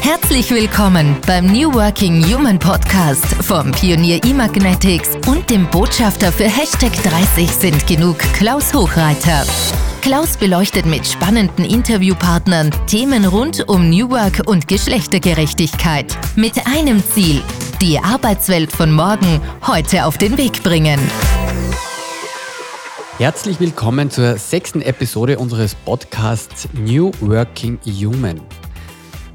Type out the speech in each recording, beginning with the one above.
Herzlich willkommen beim New Working Human Podcast vom Pionier eMagnetics und dem Botschafter für Hashtag 30 sind genug Klaus Hochreiter. Klaus beleuchtet mit spannenden Interviewpartnern Themen rund um New Work und Geschlechtergerechtigkeit. Mit einem Ziel, die Arbeitswelt von morgen heute auf den Weg bringen. Herzlich willkommen zur sechsten Episode unseres Podcasts New Working Human.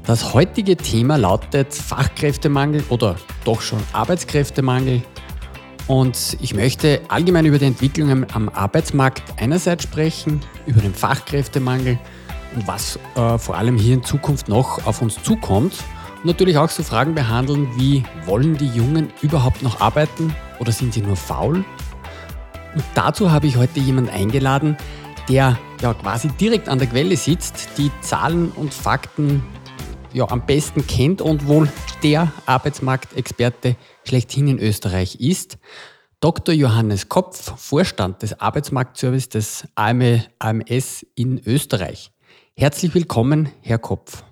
Das heutige Thema lautet Fachkräftemangel oder doch schon Arbeitskräftemangel. Und ich möchte allgemein über die Entwicklungen am Arbeitsmarkt einerseits sprechen, über den Fachkräftemangel und was äh, vor allem hier in Zukunft noch auf uns zukommt. Und natürlich auch so Fragen behandeln wie, wollen die Jungen überhaupt noch arbeiten oder sind sie nur faul? Und dazu habe ich heute jemanden eingeladen, der ja quasi direkt an der Quelle sitzt, die Zahlen und Fakten ja, am besten kennt und wohl der Arbeitsmarktexperte schlechthin in Österreich ist. Dr. Johannes Kopf, Vorstand des Arbeitsmarktservice des AMS in Österreich. Herzlich willkommen, Herr Kopf.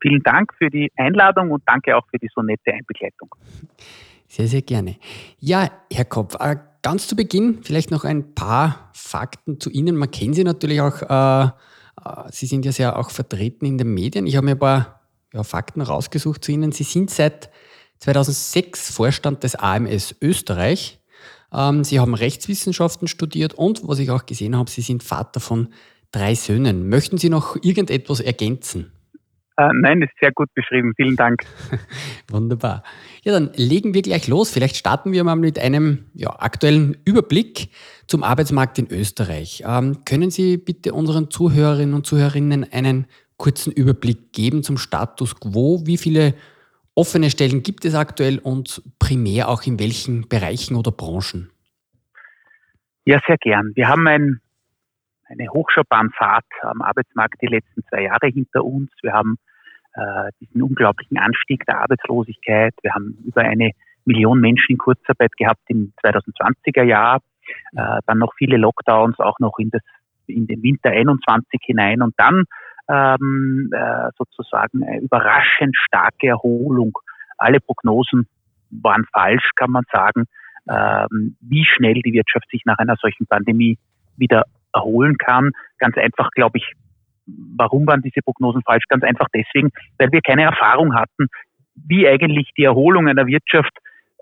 Vielen Dank für die Einladung und danke auch für die so nette Einbegleitung. Sehr, sehr gerne. Ja, Herr Kopf, äh, ganz zu Beginn vielleicht noch ein paar Fakten zu Ihnen. Man kennt Sie natürlich auch äh, äh, Sie sind ja sehr auch vertreten in den Medien. Ich habe mir ein paar ja, Fakten rausgesucht zu Ihnen. Sie sind seit 2006 Vorstand des AMS Österreich. Ähm, Sie haben Rechtswissenschaften studiert und, was ich auch gesehen habe, Sie sind Vater von drei Söhnen. Möchten Sie noch irgendetwas ergänzen? Äh, nein, ist sehr gut beschrieben. Vielen Dank. Wunderbar. Ja, dann legen wir gleich los. Vielleicht starten wir mal mit einem ja, aktuellen Überblick zum Arbeitsmarkt in Österreich. Ähm, können Sie bitte unseren Zuhörerinnen und Zuhörerinnen einen kurzen Überblick geben zum Status quo? Wie viele offene Stellen gibt es aktuell und primär auch in welchen Bereichen oder Branchen? Ja, sehr gern. Wir haben ein, eine Hochschaubahnfahrt am Arbeitsmarkt die letzten zwei Jahre hinter uns. Wir haben äh, diesen unglaublichen Anstieg der Arbeitslosigkeit. Wir haben über eine Million Menschen in Kurzarbeit gehabt im 2020er Jahr. Äh, dann noch viele Lockdowns, auch noch in, das, in den Winter 21 hinein und dann ähm, äh, sozusagen eine überraschend starke Erholung. Alle Prognosen waren falsch, kann man sagen, ähm, wie schnell die Wirtschaft sich nach einer solchen Pandemie wieder erholen kann. Ganz einfach, glaube ich, warum waren diese Prognosen falsch? Ganz einfach deswegen, weil wir keine Erfahrung hatten, wie eigentlich die Erholung einer Wirtschaft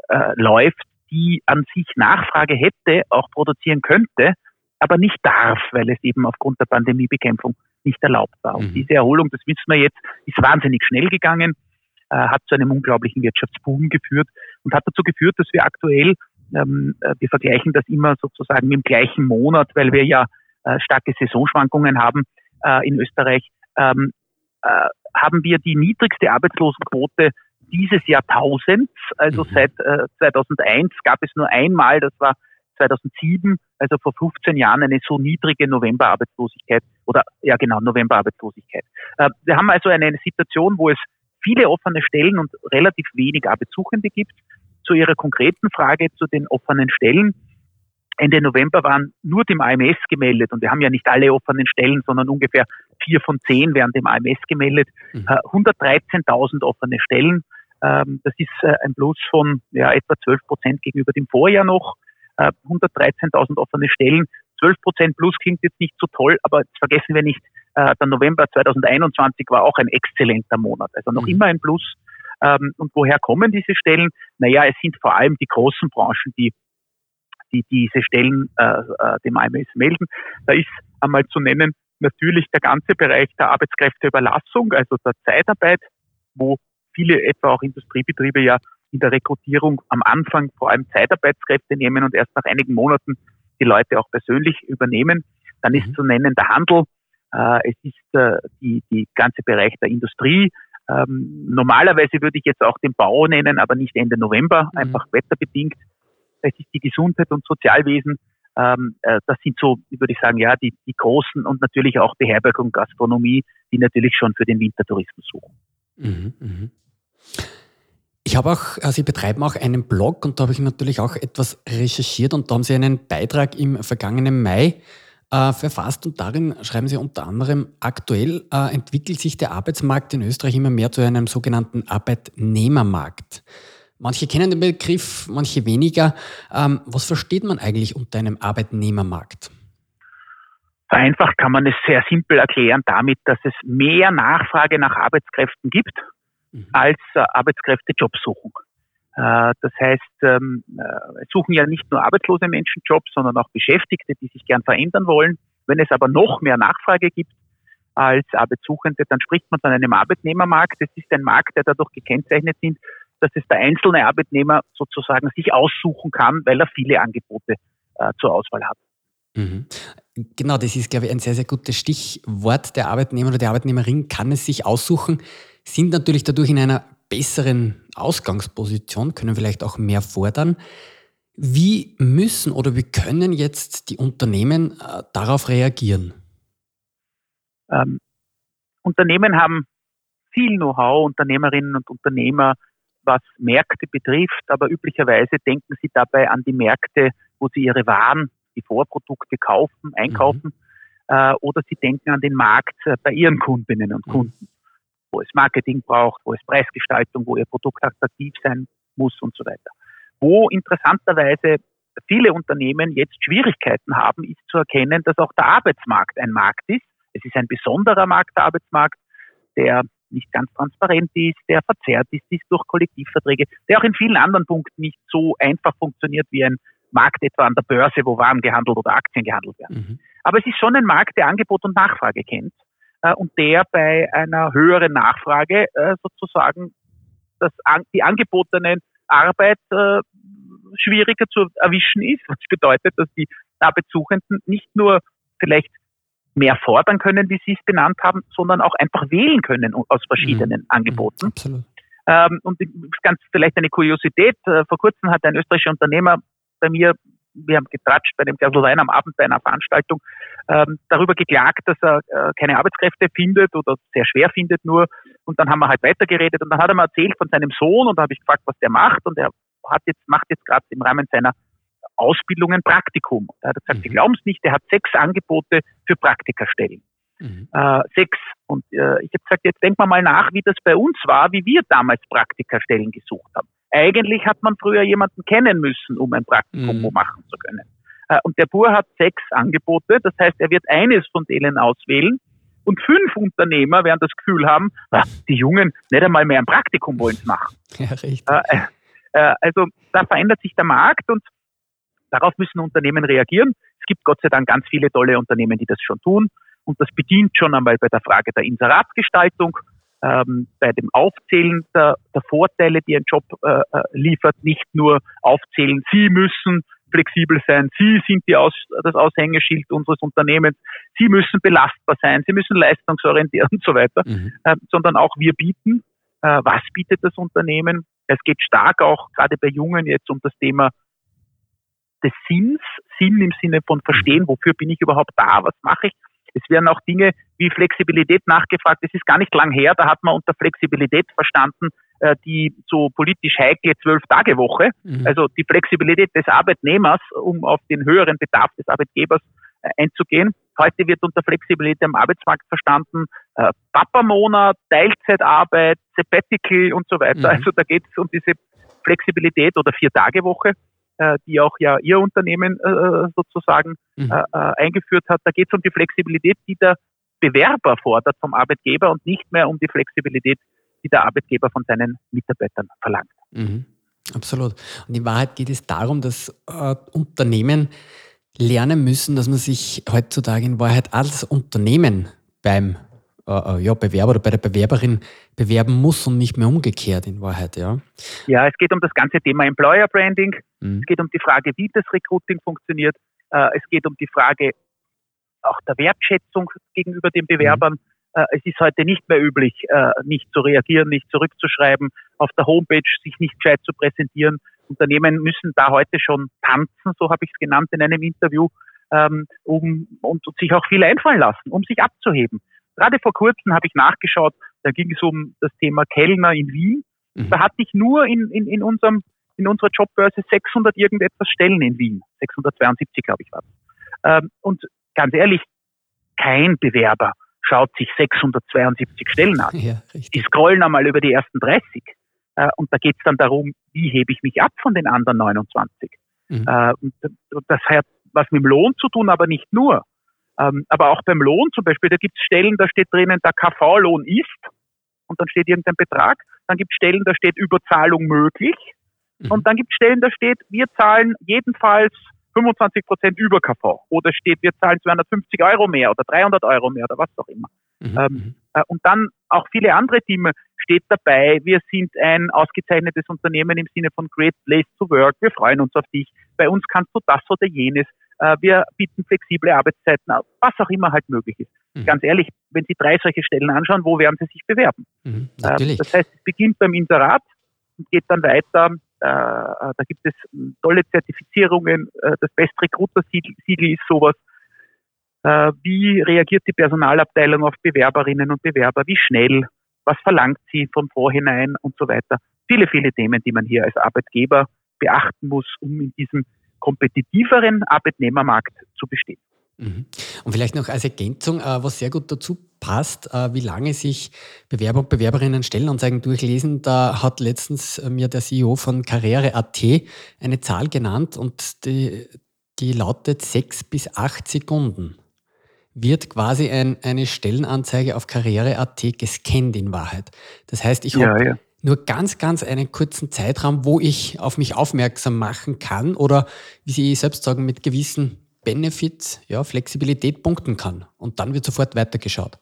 äh, läuft, die an sich Nachfrage hätte, auch produzieren könnte, aber nicht darf, weil es eben aufgrund der Pandemiebekämpfung nicht erlaubt war. Und mhm. diese Erholung, das wissen wir jetzt, ist wahnsinnig schnell gegangen, äh, hat zu einem unglaublichen Wirtschaftsboom geführt und hat dazu geführt, dass wir aktuell, ähm, äh, wir vergleichen das immer sozusagen im gleichen Monat, weil wir ja äh, starke Saisonschwankungen haben äh, in Österreich, ähm, äh, haben wir die niedrigste Arbeitslosenquote dieses Jahrtausends. Also mhm. seit äh, 2001 gab es nur einmal, das war 2007, also vor 15 Jahren, eine so niedrige Novemberarbeitslosigkeit oder ja genau Novemberarbeitslosigkeit. Äh, wir haben also eine Situation, wo es viele offene Stellen und relativ wenig Arbeitssuchende gibt. Zu Ihrer konkreten Frage zu den offenen Stellen. Ende November waren nur dem AMS gemeldet und wir haben ja nicht alle offenen Stellen, sondern ungefähr vier von zehn werden dem AMS gemeldet. Mhm. 113.000 äh, offene Stellen. Ähm, das ist äh, ein Plus von ja, etwa 12 Prozent gegenüber dem Vorjahr noch. 113.000 äh, offene Stellen. 12 Prozent plus klingt jetzt nicht so toll, aber vergessen wir nicht, der November 2021 war auch ein exzellenter Monat, also noch mhm. immer ein Plus. Ähm, und woher kommen diese Stellen? Naja, es sind vor allem die großen Branchen, die die diese Stellen äh, äh dem AMS melden. Da ist einmal zu nennen natürlich der ganze Bereich der Arbeitskräfteüberlassung, also der Zeitarbeit, wo viele etwa auch Industriebetriebe ja in der Rekrutierung am Anfang vor allem Zeitarbeitskräfte nehmen und erst nach einigen Monaten die Leute auch persönlich übernehmen. Dann ist mhm. zu nennen der Handel, äh, es ist äh, die, die ganze Bereich der Industrie. Ähm, normalerweise würde ich jetzt auch den Bau nennen, aber nicht Ende November, mhm. einfach wetterbedingt es ist die Gesundheit und Sozialwesen. Ähm, äh, das sind so, würde ich sagen, ja, die, die großen und natürlich auch Beherbergung, Gastronomie, die natürlich schon für den Wintertourismus suchen. Mhm, mh. Ich habe auch, also Sie betreiben auch einen Blog und da habe ich natürlich auch etwas recherchiert und da haben Sie einen Beitrag im vergangenen Mai äh, verfasst und darin schreiben Sie unter anderem, aktuell äh, entwickelt sich der Arbeitsmarkt in Österreich immer mehr zu einem sogenannten Arbeitnehmermarkt. Manche kennen den Begriff, manche weniger. Ähm, was versteht man eigentlich unter einem Arbeitnehmermarkt? Vereinfacht kann man es sehr simpel erklären damit, dass es mehr Nachfrage nach Arbeitskräften gibt, mhm. als äh, Arbeitskräfte Jobs suchen. Äh, das heißt, ähm, äh, es suchen ja nicht nur arbeitslose Menschen Jobs, sondern auch Beschäftigte, die sich gern verändern wollen. Wenn es aber noch mehr Nachfrage gibt als Arbeitssuchende, dann spricht man von einem Arbeitnehmermarkt. Es ist ein Markt, der dadurch gekennzeichnet sind, dass es der einzelne Arbeitnehmer sozusagen sich aussuchen kann, weil er viele Angebote äh, zur Auswahl hat. Mhm. Genau, das ist, glaube ich, ein sehr, sehr gutes Stichwort. Der Arbeitnehmer oder die Arbeitnehmerin kann es sich aussuchen, sind natürlich dadurch in einer besseren Ausgangsposition, können vielleicht auch mehr fordern. Wie müssen oder wie können jetzt die Unternehmen äh, darauf reagieren? Ähm, Unternehmen haben viel Know-how, Unternehmerinnen und Unternehmer, was Märkte betrifft, aber üblicherweise denken sie dabei an die Märkte, wo sie ihre Waren die Vorprodukte kaufen, einkaufen, mhm. äh, oder sie denken an den Markt äh, bei ihren Kundinnen und mhm. Kunden, mhm. wo es Marketing braucht, wo es Preisgestaltung, wo ihr Produkt attraktiv sein muss und so weiter. Wo interessanterweise viele Unternehmen jetzt Schwierigkeiten haben, ist zu erkennen, dass auch der Arbeitsmarkt ein Markt ist. Es ist ein besonderer Markt, der Arbeitsmarkt, der nicht ganz transparent ist, der verzerrt ist, ist durch Kollektivverträge, der auch in vielen anderen Punkten nicht so einfach funktioniert wie ein Markt etwa an der Börse, wo Waren gehandelt oder Aktien gehandelt werden. Mhm. Aber es ist schon ein Markt, der Angebot und Nachfrage kennt äh, und der bei einer höheren Nachfrage äh, sozusagen das, an, die angebotene Arbeit äh, schwieriger zu erwischen ist, was bedeutet, dass die Arbeitssuchenden nicht nur vielleicht mehr fordern können, wie Sie es benannt haben, sondern auch einfach wählen können aus verschiedenen mhm. Angeboten. Absolut. Ähm, und ganz vielleicht eine Kuriosität. Äh, vor kurzem hat ein österreichischer Unternehmer bei mir, wir haben getratscht bei dem Glas Wein am Abend bei einer Veranstaltung, ähm, darüber geklagt, dass er äh, keine Arbeitskräfte findet oder sehr schwer findet nur. Und dann haben wir halt weitergeredet und dann hat er mir erzählt von seinem Sohn und da habe ich gefragt, was der macht und er hat jetzt, macht jetzt gerade im Rahmen seiner Ausbildung ein Praktikum. Da hat er gesagt, mhm. Sie glauben es nicht, er hat sechs Angebote für Praktikerstellen. Mhm. Äh, sechs. Und äh, ich habe gesagt, jetzt denken wir mal nach, wie das bei uns war, wie wir damals Praktikerstellen gesucht haben. Eigentlich hat man früher jemanden kennen müssen, um ein Praktikum mhm. machen zu können. Äh, und der Bur hat sechs Angebote, das heißt, er wird eines von denen auswählen. Und fünf Unternehmer werden das Gefühl haben, ah, die Jungen nicht einmal mehr ein Praktikum wollen machen. Ja, richtig. Äh, äh, also da verändert sich der Markt und darauf müssen Unternehmen reagieren. Es gibt Gott sei Dank ganz viele tolle Unternehmen, die das schon tun. Und das bedient schon einmal bei der Frage der Inseratgestaltung ähm, bei dem Aufzählen der, der, Vorteile, die ein Job äh, äh, liefert, nicht nur aufzählen, Sie müssen flexibel sein, Sie sind Aus, das Aushängeschild unseres Unternehmens, Sie müssen belastbar sein, Sie müssen leistungsorientiert und so weiter, mhm. äh, sondern auch wir bieten, äh, was bietet das Unternehmen. Es geht stark auch gerade bei Jungen jetzt um das Thema des Sinns, Sinn im Sinne von verstehen, mhm. wofür bin ich überhaupt da, was mache ich es werden auch Dinge wie Flexibilität nachgefragt. Es ist gar nicht lang her, da hat man unter Flexibilität verstanden, äh, die so politisch heikle Zwölf-Tage-Woche, mhm. also die Flexibilität des Arbeitnehmers, um auf den höheren Bedarf des Arbeitgebers äh, einzugehen. Heute wird unter Flexibilität am Arbeitsmarkt verstanden, äh, Papa-Monat, Teilzeitarbeit, Sabbatical und so weiter. Mhm. Also da geht es um diese Flexibilität oder Vier-Tage-Woche. Äh, die auch ja Ihr Unternehmen äh, sozusagen mhm. Äh, eingeführt hat. Da geht es um die Flexibilität, die der Bewerber fordert vom Arbeitgeber und nicht mehr um die Flexibilität, die der Arbeitgeber von seinen Mitarbeitern verlangt. Mhm. Absolut. Und in Wahrheit geht es darum, dass äh, Unternehmen lernen müssen, dass man sich heutzutage in Wahrheit als Unternehmen beim äh, äh, ja, Bewerber oder bei der Bewerberin bewerben muss und nicht mehr umgekehrt in Wahrheit, ja? Ja, es geht um das ganze Thema Employer Branding. Mhm. Es geht um die Frage, wie das Recruiting funktioniert. Äh, es geht um die Frage auch der Wertschätzung gegenüber den Bewerbern. Mhm. Äh, es ist heute nicht mehr üblich, äh, nicht zu reagieren, nicht zurückzuschreiben, auf der Homepage sich nicht gescheit zu präsentieren. Unternehmen müssen da heute schon tanzen, so habe ich es genannt in einem Interview, ähm, um, und sich auch viel einfallen lassen, um sich abzuheben. Gerade vor kurzem habe ich nachgeschaut, da ging es um das Thema Kellner in Wien. Mhm. Da hatte ich nur in, in, in, unserem, in unserer Jobbörse 600 irgendetwas Stellen in Wien. 672, glaube ich, war es. Ähm, und ganz ehrlich, kein Bewerber schaut sich 672 Stellen an. Ja, die scrollen einmal über die ersten 30. Äh, und da geht es dann darum, wie hebe ich mich ab von den anderen 29. Mhm. Äh, das hat was mit dem Lohn zu tun, aber nicht nur. Ähm, aber auch beim Lohn zum Beispiel, da gibt es Stellen, da steht drinnen, der KV-Lohn ist und dann steht irgendein Betrag. Dann gibt es Stellen, da steht Überzahlung möglich. Mhm. Und dann gibt es Stellen, da steht, wir zahlen jedenfalls 25 Prozent über KV. Oder steht, wir zahlen 250 Euro mehr oder 300 Euro mehr oder was auch immer. Mhm. Ähm, mhm. äh, und dann auch viele andere Themen steht dabei. Wir sind ein ausgezeichnetes Unternehmen im Sinne von Great Place to Work. Wir freuen uns auf dich. Bei uns kannst du das oder jenes. Äh, wir bieten flexible Arbeitszeiten, was auch immer halt möglich ist. Mhm. Ganz ehrlich, wenn Sie drei solche Stellen anschauen, wo werden Sie sich bewerben? Mhm, äh, das heißt, es beginnt beim Inserat und geht dann weiter. Äh, da gibt es tolle Zertifizierungen. Das Best Recruiter Siegel ist sowas. Wie reagiert die Personalabteilung auf Bewerberinnen und Bewerber? Wie schnell? Was verlangt sie vom Vorhinein und so weiter? Viele, viele Themen, die man hier als Arbeitgeber beachten muss, um in diesem kompetitiveren Arbeitnehmermarkt zu bestehen. Mhm. Und vielleicht noch als Ergänzung, äh, was sehr gut dazu passt, äh, wie lange sich Bewerber und Bewerberinnen Stellenanzeigen durchlesen. Da hat letztens äh, mir der CEO von Karriere.at eine Zahl genannt und die, die lautet sechs bis acht Sekunden. Wird quasi ein, eine Stellenanzeige auf Karriere.at gescannt in Wahrheit. Das heißt, ich habe ja, ja nur ganz, ganz einen kurzen Zeitraum, wo ich auf mich aufmerksam machen kann oder, wie Sie selbst sagen, mit gewissen Benefits, ja, Flexibilität punkten kann. Und dann wird sofort weitergeschaut.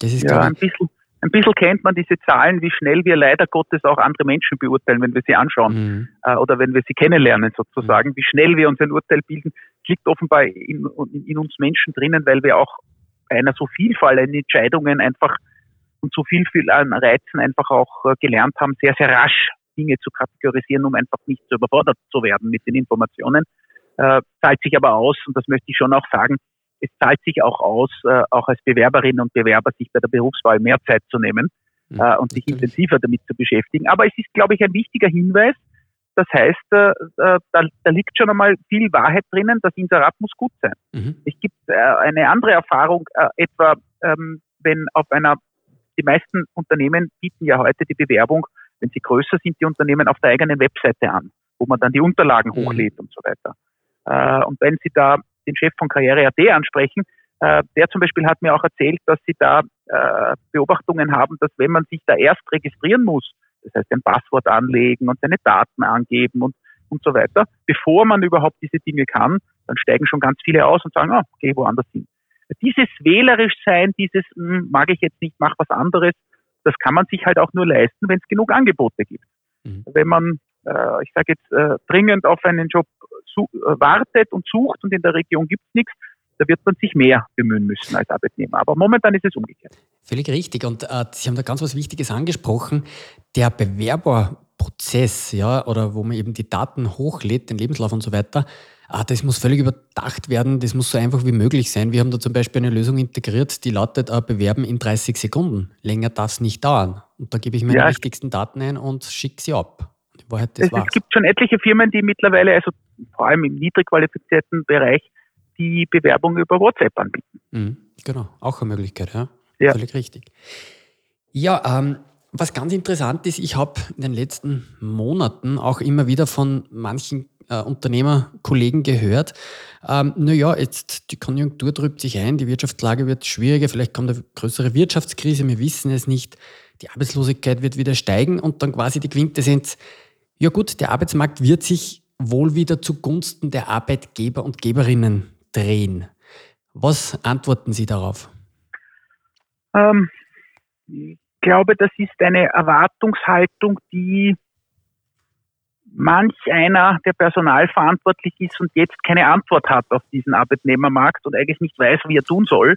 Das ist, ja, ein bisschen, ein bisschen kennt man diese Zahlen, wie schnell wir leider Gottes auch andere Menschen beurteilen, wenn wir sie anschauen mhm. äh, oder wenn wir sie kennenlernen sozusagen, mhm. wie schnell wir uns ein Urteil bilden, liegt offenbar in, in, uns Menschen drinnen, weil wir auch einer so Vielfalt an Entscheidungen einfach und so viel, viel an Reizen einfach auch äh, gelernt haben, sehr, sehr rasch Dinge zu kategorisieren, um einfach nicht zu überfordert zu werden mit den Informationen. Äh, zahlt sich aber aus, und das möchte ich schon auch sagen, es zahlt sich auch aus, äh, auch als Bewerberinnen und Bewerber sich bei der Berufswahl mehr Zeit zu nehmen mhm, äh, und sich intensiver damit zu beschäftigen. Aber es ist, glaube ich, ein wichtiger Hinweis. Das heißt, äh, äh, da, da, liegt schon einmal viel Wahrheit drinnen. Das Inserat muss gut sein. Mhm. Es gibt äh, eine andere Erfahrung, etwa ähm, wenn auf einer die meisten Unternehmen bieten ja heute die Bewerbung, wenn sie größer sind, die Unternehmen auf der eigenen Webseite an, wo man dann die Unterlagen mhm. hochlädt und so weiter. Äh, und wenn Sie da den Chef von Karriere.at ansprechen, äh, der zum Beispiel hat mir auch erzählt, dass Sie da äh, Beobachtungen haben, dass wenn man sich da erst registrieren muss, das heißt ein Passwort anlegen und seine Daten angeben und, und so weiter, bevor man überhaupt diese Dinge kann, dann steigen schon ganz viele aus und sagen, ah, geh woanders hin dieses wählerisch sein, dieses hm, mag ich jetzt nicht, mach was anderes, das kann man sich halt auch nur leisten, wenn es genug Angebote gibt. Mhm. Wenn man, äh, ich sage jetzt, äh, dringend auf einen Job äh, wartet und sucht und in der Region gibt es nichts, da wird man sich mehr bemühen müssen als Arbeitnehmer. Aber momentan ist es umgekehrt. Völlig richtig. Und äh, Sie haben da ganz was Wichtiges angesprochen. Der Bewerberprozess, ja, oder wo man eben die Daten hochlädt, den Lebenslauf und so weiter, ah, das muss völlig überdacht werden, das muss so einfach wie möglich sein. Wir haben da zum Beispiel eine Lösung integriert, die lautet, äh, bewerben in 30 Sekunden. Länger darf nicht dauern. Und da gebe ich meine ja. wichtigsten Daten ein und schicke sie ab. Wahrheit, es, es, gibt schon etliche Firmen, die mittlerweile, also vor allem im niedrig qualifizierten Bereich, die Bewerbung über WhatsApp anbieten. Mhm, genau, auch eine Möglichkeit, ja. ja. Völlig richtig. Ja, ähm, was ganz interessant ist, ich habe in den letzten Monaten auch immer wieder von manchen äh, Unternehmerkollegen gehört. Ähm, naja, jetzt die Konjunktur drückt sich ein, die Wirtschaftslage wird schwieriger, vielleicht kommt eine größere Wirtschaftskrise, wir wissen es nicht. Die Arbeitslosigkeit wird wieder steigen und dann quasi die Quintessenz, ja gut, der Arbeitsmarkt wird sich wohl wieder zugunsten der Arbeitgeber und Geberinnen drehen. Was antworten Sie darauf? Ähm, ich glaube, das ist eine Erwartungshaltung, die manch einer, der personalverantwortlich ist und jetzt keine Antwort hat auf diesen Arbeitnehmermarkt und eigentlich nicht weiß, wie er tun soll,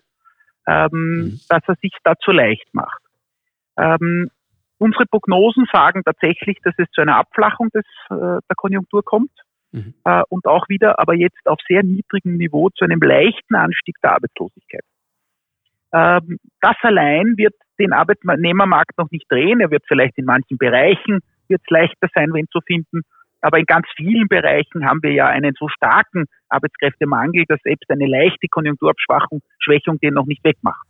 ähm, mhm. dass er sich dazu leicht macht. Ähm, unsere Prognosen sagen tatsächlich, dass es zu einer Abflachung des, äh, der Konjunktur kommt mhm. äh, und auch wieder, aber jetzt auf sehr niedrigem Niveau zu einem leichten Anstieg der Arbeitslosigkeit. Ähm, das allein wird den Arbeitnehmermarkt noch nicht drehen. Er wird vielleicht in manchen Bereichen wird es leichter sein, wen zu finden. Aber in ganz vielen Bereichen haben wir ja einen so starken Arbeitskräftemangel, dass selbst eine leichte Konjunkturabschwächung Schwächung den noch nicht wegmacht.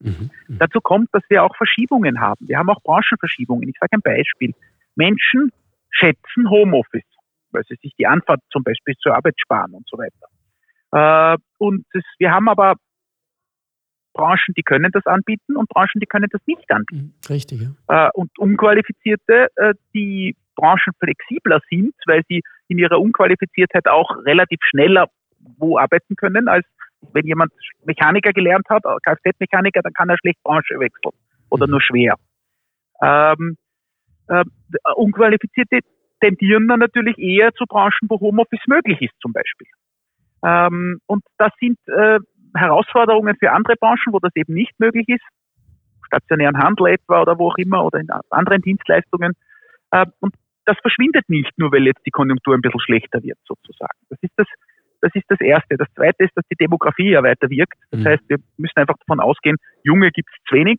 Mhm. Mhm. Dazu kommt, dass wir auch Verschiebungen haben. Wir haben auch Branchenverschiebungen. Ich sage ein Beispiel. Menschen schätzen Homeoffice, weil sie sich die Anfahrt zum Beispiel zur Arbeit sparen und so weiter. Äh, und das, wir haben aber Branchen, die können das anbieten und Branchen, die können das nicht anbieten. Mhm, richtig. Ja. Äh, und Unqualifizierte, äh, die Branchen flexibler sind, weil sie in ihrer Unqualifiziertheit auch relativ schneller wo arbeiten können, als wenn jemand Mechaniker gelernt hat, Kfz-Mechaniker, dann kann er schlecht Branche wechseln oder mhm. nur schwer. Ähm, äh, Unqualifizierte tendieren dann natürlich eher zu Branchen, wo Homeoffice möglich ist zum Beispiel. Ähm, und das sind äh, Herausforderungen für andere Branchen, wo das eben nicht möglich ist, stationären Handel etwa oder wo auch immer oder in anderen Dienstleistungen. Äh, und das verschwindet nicht nur, weil jetzt die Konjunktur ein bisschen schlechter wird sozusagen. Das ist das, das ist das Erste. Das Zweite ist, dass die Demografie ja weiter wirkt. Das mhm. heißt, wir müssen einfach davon ausgehen, Junge gibt es zu wenig,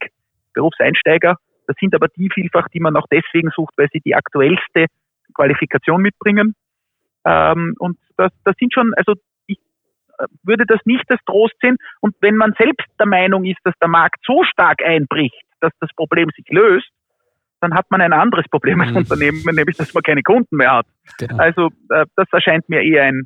Berufseinsteiger. Das sind aber die vielfach, die man auch deswegen sucht, weil sie die aktuellste Qualifikation mitbringen. Ähm, und das, das sind schon, also würde das nicht als Trost sehen. Und wenn man selbst der Meinung ist, dass der Markt so stark einbricht, dass das Problem sich löst, dann hat man ein anderes Problem als mhm. Unternehmen, nämlich dass man keine Kunden mehr hat. Genau. Also äh, das erscheint mir eher ein,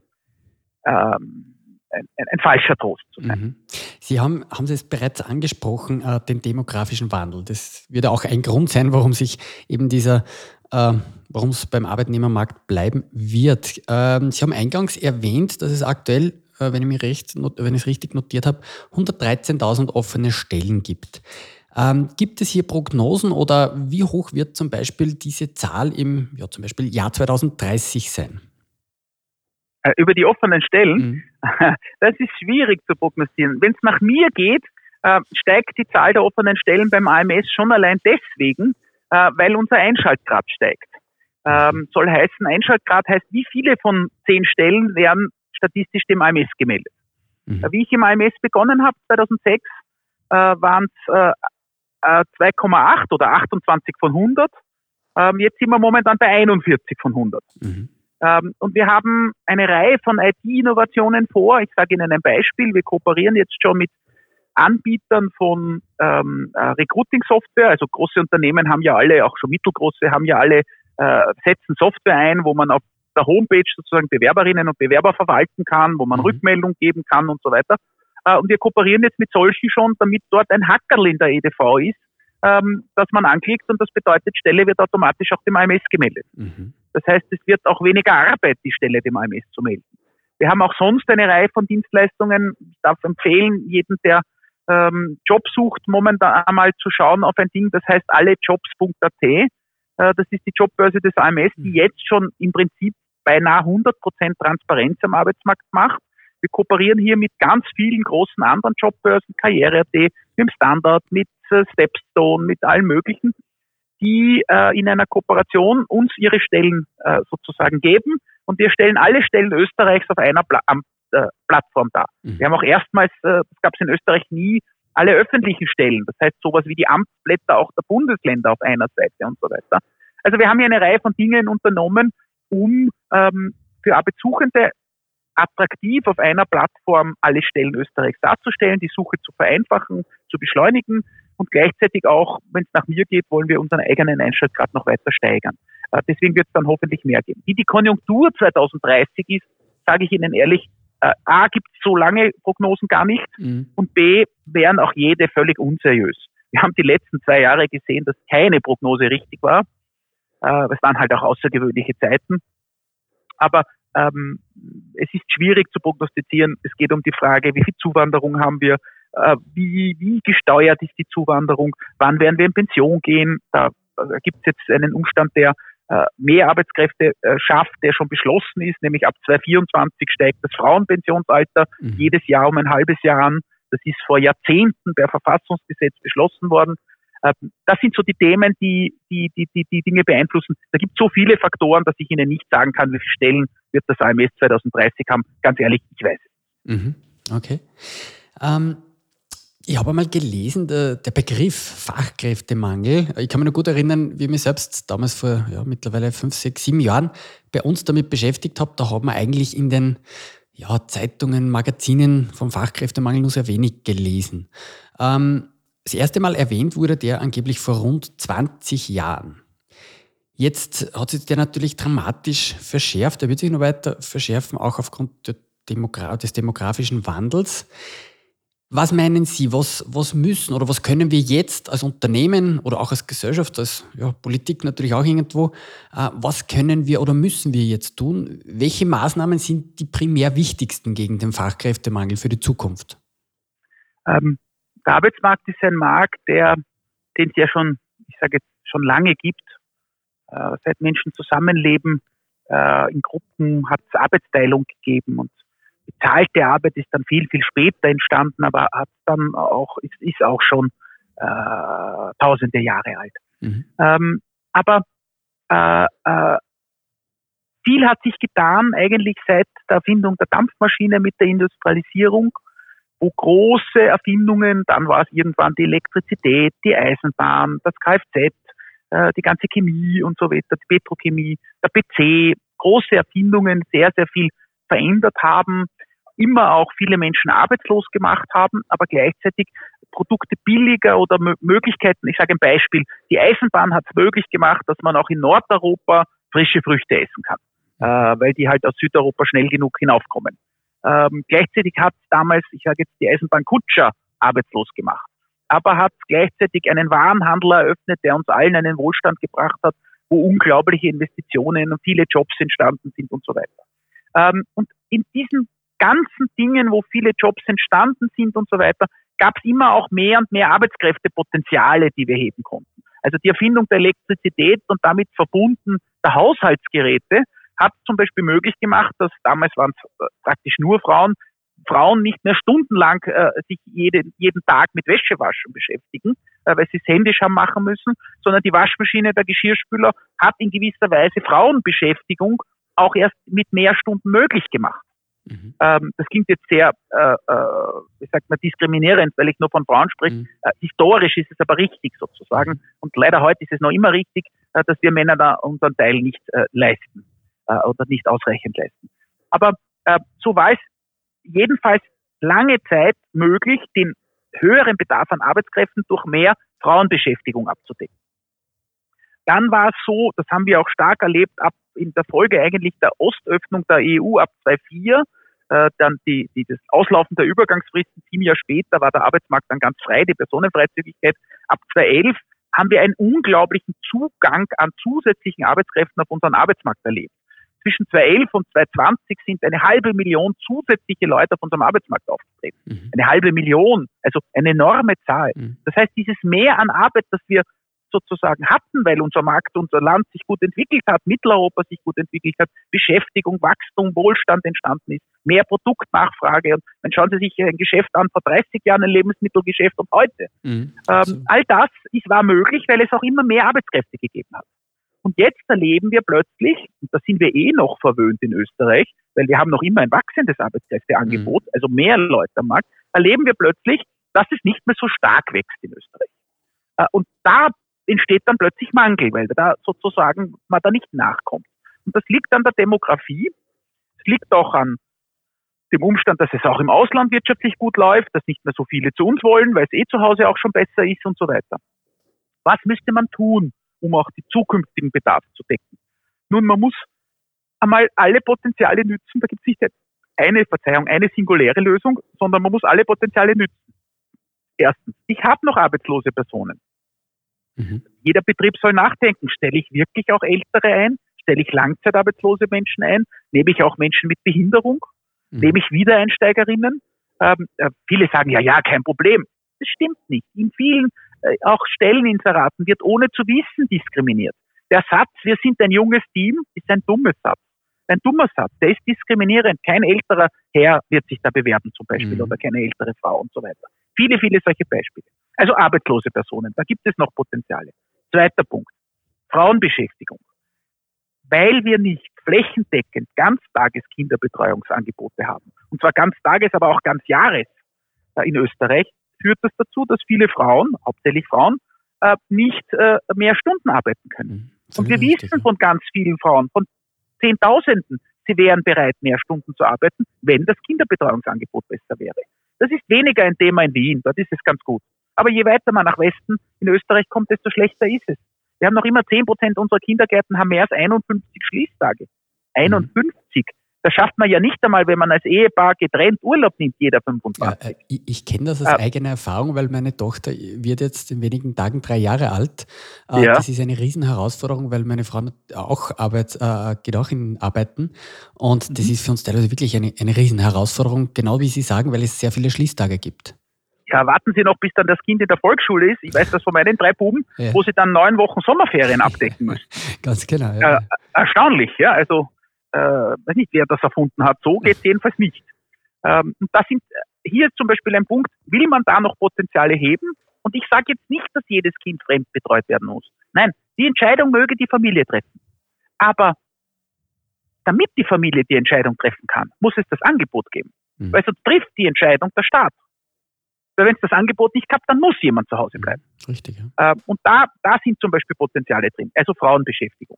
ähm, ein, ein, falscher Trost zu sein. Mhm. Sie haben, haben Sie es bereits angesprochen, äh, den demografischen Wandel. Das wird auch ein Grund sein, warum sich eben dieser äh, warum es beim Arbeitnehmermarkt bleiben wird. Ähm, Sie haben eingangs erwähnt, dass es aktuell wenn ich mich recht, wenn ich es richtig notiert habe, 113.000 offene Stellen gibt. Ähm, gibt es hier Prognosen oder wie hoch wird zum Beispiel diese Zahl im ja, zum Beispiel Jahr 2030 sein? Äh, über die offenen Stellen, mhm. das ist schwierig zu prognostizieren. Wenn es nach mir geht, äh, steigt die Zahl der offenen Stellen beim AMS schon allein deswegen, äh, weil unser Einschaltgrad steigt. Ähm, soll heißen, Einschaltgrad heißt, wie viele von zehn Stellen werden statistisch dem AMS gemeldet. Mhm. Wie ich im AMS begonnen habe, 2006, äh, waren es äh, 2,8 äh, oder 28 von 100. Ähm, jetzt sind wir momentan bei 41 von 100. Mhm. Ähm, und wir haben eine Reihe von IT-Innovationen vor. Ich sage Ihnen ein Beispiel. Wir kooperieren jetzt schon mit Anbietern von ähm, äh, Recruiting-Software. Also große Unternehmen haben ja alle, auch schon mittelgroße, haben ja alle, äh, setzen Software ein, wo man auf der Homepage sozusagen Bewerberinnen und Bewerber verwalten kann, wo man mhm. Rückmeldung geben kann und so weiter. Äh, und wir kooperieren jetzt mit solchen schon, damit dort ein Hackerl in der EDV ist, ähm, dass man anklickt und das bedeutet, Stelle wird automatisch auch dem AMS gemeldet. Mhm. Das heißt, es wird auch weniger Arbeit, die Stelle dem AMS zu melden. Wir haben auch sonst eine Reihe von Dienstleistungen. Ich darf empfehlen, jeden, der ähm, Job sucht, momentan einmal zu schauen auf ein Ding, das heißt allejobs.at. Äh, das ist die Jobbörse des AMS, die mhm. jetzt schon im Prinzip beinahe 100 Prozent Transparenz am Arbeitsmarkt macht. Wir kooperieren hier mit ganz vielen großen anderen Jobbörsen, Karriere.at, mit dem Standard, mit äh, Stepstone, mit allen möglichen, die äh, in einer Kooperation uns ihre Stellen äh, sozusagen geben. Und wir stellen alle Stellen Österreichs auf einer Pla äh, Plattform dar. Mhm. Wir haben auch erstmals, äh, das gab es in Österreich nie, alle öffentlichen Stellen, das heißt sowas wie die Amtsblätter auch der Bundesländer auf einer Seite und so weiter. Also wir haben hier eine Reihe von Dingen unternommen, um ähm, für Arbeitssuchende attraktiv auf einer Plattform alle Stellen Österreichs darzustellen, die Suche zu vereinfachen, zu beschleunigen und gleichzeitig auch, wenn es nach mir geht, wollen wir unseren eigenen Einschaltgrad noch weiter steigern. Äh, deswegen wird es dann hoffentlich mehr geben. Wie die Konjunktur 2030 ist, sage ich Ihnen ehrlich, äh, A, gibt es so lange Prognosen gar nicht mhm. und B, wären auch jede völlig unseriös. Wir haben die letzten zwei Jahre gesehen, dass keine Prognose richtig war. Äh, es waren halt auch außergewöhnliche Zeiten. Aber ähm, es ist schwierig zu prognostizieren. Es geht um die Frage, wie viel Zuwanderung haben wir, äh, wie, wie gesteuert ist die Zuwanderung, wann werden wir in Pension gehen. Da, da gibt es jetzt einen Umstand, der äh, mehr Arbeitskräfte äh, schafft, der schon beschlossen ist, nämlich ab 2024 steigt das Frauenpensionsalter mhm. jedes Jahr um ein halbes Jahr an. Das ist vor Jahrzehnten per Verfassungsgesetz beschlossen worden. Ähm, das sind so die Themen, die die, die, die, die Dinge beeinflussen. Da gibt es so viele Faktoren, dass ich Ihnen nicht sagen kann, wie viele Stellen wird das AMS 2030 haben. Ganz ehrlich, ich weiß es. Mhm. Okay. Ähm, ich habe einmal gelesen, der, der, Begriff Fachkräftemangel. Ich kann mich noch gut erinnern, wie ich mich selbst damals vor ja, mittlerweile fünf, sechs, sieben Jahren bei uns damit beschäftigt habe. Da hat man eigentlich in den ja, Zeitungen, Magazinen vom Fachkräftemangel nur sehr wenig gelesen. Ähm, das erste Mal erwähnt wurde der angeblich vor rund 20 Jahren. Jetzt hat sich der natürlich dramatisch verschärft. Er wird sich noch weiter verschärfen, auch aufgrund des demografischen Wandels. Was meinen Sie, was, was müssen oder was können wir jetzt als Unternehmen oder auch als Gesellschaft, als ja, Politik natürlich auch irgendwo, äh, was können wir oder müssen wir jetzt tun? Welche Maßnahmen sind die primär wichtigsten gegen den Fachkräftemangel für die Zukunft? Ähm, der Arbeitsmarkt ist ein Markt, der, den es ja schon, ich sage jetzt, schon lange gibt. Äh, seit Menschen zusammenleben, äh, in Gruppen hat es Arbeitsteilung gegeben und bezahlte Arbeit ist dann viel, viel später entstanden, aber hat dann auch, ist, ist auch schon äh, tausende Jahre alt. Mhm. Ähm, aber äh, äh, viel hat sich getan eigentlich seit der Erfindung der Dampfmaschine mit der Industrialisierung, große Erfindungen, dann war es irgendwann die Elektrizität, die Eisenbahn, das Kfz, äh, die ganze Chemie und so weiter, die Petrochemie, der PC, große Erfindungen sehr, sehr viel verändert haben, immer auch viele Menschen arbeitslos gemacht haben, aber gleichzeitig Produkte billiger oder Möglichkeiten. Ich sage ein Beispiel. Die Eisenbahn hat es möglich gemacht, dass man auch in Nordeuropa frische Früchte essen kann, äh, weil die halt aus Südeuropa schnell genug hinaufkommen. Ähm, gleichzeitig hat damals, ich sage jetzt die Eisenbahn Kutscher, arbeitslos gemacht. Aber hat gleichzeitig einen Warenhandel eröffnet, der uns allen einen Wohlstand gebracht hat, wo unglaubliche Investitionen und viele Jobs entstanden sind und so weiter. Ähm, und in diesen ganzen Dingen, wo viele Jobs entstanden sind und so weiter, gab es immer auch mehr und mehr Arbeitskräftepotenziale, die wir heben konnten. Also die Erfindung der Elektrizität und damit verbunden der Haushaltsgeräte hat zum Beispiel möglich gemacht, dass damals waren es äh, praktisch nur Frauen, Frauen nicht mehr stundenlang äh, sich jeden, jeden Tag mit Wäschewaschen beschäftigen, äh, weil sie es händisch haben machen müssen, sondern die Waschmaschine, der Geschirrspüler hat in gewisser Weise Frauenbeschäftigung auch erst mit mehr Stunden möglich gemacht. Mhm. Ähm, das klingt jetzt sehr, äh, äh, wie sagt man, diskriminierend, weil ich nur von Frauen spreche. Mhm. Äh, historisch ist es aber richtig sozusagen. Und leider heute ist es noch immer richtig, äh, dass wir Männer da unseren Teil nicht äh, leisten äh, oder nicht ausreichend leisten. Aber so war es jedenfalls lange Zeit möglich, den höheren Bedarf an Arbeitskräften durch mehr Frauenbeschäftigung abzudecken. Dann war es so, das haben wir auch stark erlebt, ab in der Folge eigentlich der Ostöffnung der EU ab 2004, äh, dann die, die, das Auslaufen der Übergangsfristen, sieben Jahre später war der Arbeitsmarkt dann ganz frei, die Personenfreizügigkeit. Ab 2011 haben wir einen unglaublichen Zugang an zusätzlichen Arbeitskräften auf unseren Arbeitsmarkt erlebt. Zwischen 2011 und 2020 sind eine halbe Million zusätzliche Leute auf unserem Arbeitsmarkt aufgetreten. Mhm. Eine halbe Million, also eine enorme Zahl. Mhm. Das heißt, dieses Mehr an Arbeit, das wir sozusagen hatten, weil unser Markt, unser Land sich gut entwickelt hat, Mitteleuropa sich gut entwickelt hat, Beschäftigung, Wachstum, Wohlstand entstanden ist, mehr Produktnachfrage. Und dann schauen Sie sich ein Geschäft an vor 30 Jahren, ein Lebensmittelgeschäft und heute. Mhm. Ähm, all das ist, war möglich, weil es auch immer mehr Arbeitskräfte gegeben hat. Und jetzt erleben wir plötzlich, und da sind wir eh noch verwöhnt in Österreich, weil wir haben noch immer ein wachsendes Arbeitskräfteangebot, mhm. also mehr Leute am Markt, erleben wir plötzlich, dass es nicht mehr so stark wächst in Österreich. Äh, und da entsteht dann plötzlich Mangel, weil da sozusagen man da nicht nachkommt. Und das liegt an der Demografie. Es liegt auch an dem Umstand, dass es auch im Ausland wirtschaftlich gut läuft, dass nicht mehr so viele zu uns wollen, weil es eh zu Hause auch schon besser ist und so weiter. Was müsste man tun, um auch die zukünftigen Bedarfe zu decken? Nun, man muss einmal alle Potenziale nützen. Da gibt es nicht eine Verzeihung, eine singuläre Lösung, sondern man muss alle Potenziale nützen. Erstens, ich habe noch arbeitslose Personen. Mhm. Jeder Betrieb soll nachdenken, stelle ich wirklich auch Ältere ein? Stelle ich langzeitarbeitslose Menschen ein? Nehme ich auch Menschen mit Behinderung? Mhm. Nehme ich Wiedereinsteigerinnen? Ähm, äh, viele sagen, ja, ja, kein Problem. Das stimmt nicht. In vielen auch Stelleninseraten wird ohne zu wissen diskriminiert. Der Satz, wir sind ein junges Team, ist ein dummes Satz. Ein dummer Satz, der ist diskriminierend. Kein älterer Herr wird sich da bewerben zum Beispiel mhm. oder keine ältere Frau und so weiter. Viele, viele solche Beispiele. Also arbeitslose Personen, da gibt es noch Potenziale. Zweiter Punkt, Frauenbeschäftigung. Weil wir nicht flächendeckend Ganztageskinderbetreuungsangebote haben, und zwar Ganztages, aber auch Ganzjahres äh, in Österreich, führt das dazu, dass viele Frauen, hauptsächlich Frauen, äh, nicht äh, mehr Stunden arbeiten können. Mhm. Und wir wissen von ganz vielen Frauen, von Zehntausenden, sie wären bereit, mehr Stunden zu arbeiten, wenn das Kinderbetreuungsangebot besser wäre. Das ist weniger ein Thema in Wien, dort ist es ganz gut. Aber je weiter man nach Westen in Österreich kommt, desto schlechter ist es. Wir haben noch immer 10 Prozent unserer Kindergärten haben mehr als 51 Schließtage. 51. Das schafft man ja nicht einmal, wenn man als Ehepaar getrennt Urlaub nimmt, jeder 25. Ja, äh, ich, ich kenne das aus äh, eigener Erfahrung, weil meine Tochter wird jetzt in wenigen Tagen drei Jahre alt. Äh, ja. Das ist eine Riesenherausforderung, weil meine Frau auch Arbeit, äh, geht auch in Arbeiten. Und mhm. das ist für uns teilweise wirklich eine, eine Riesenherausforderung, genau wie Sie sagen, weil es sehr viele Schließtage gibt. Ja, warten Sie noch, bis dann das Kind in der Volksschule ist. Ich weiß das von meinen drei Buben, ja. wo sie dann neun Wochen Sommerferien abdecken müssen. Ganz genau. Ja. Äh, erstaunlich, ja. Also äh, weiß nicht, wer das erfunden hat. So geht es jedenfalls nicht. Ähm, und das sind hier zum Beispiel ein Punkt, will man da noch Potenziale heben? Und ich sage jetzt nicht, dass jedes Kind fremd betreut werden muss. Nein, die Entscheidung möge die Familie treffen. Aber damit die Familie die Entscheidung treffen kann, muss es das Angebot geben. Mhm. Weil sonst trifft die Entscheidung der Staat. Weil wenn es das Angebot nicht gab, dann muss jemand zu Hause bleiben. Richtig. Ja. Äh, und da, da sind zum Beispiel Potenziale drin, also Frauenbeschäftigung.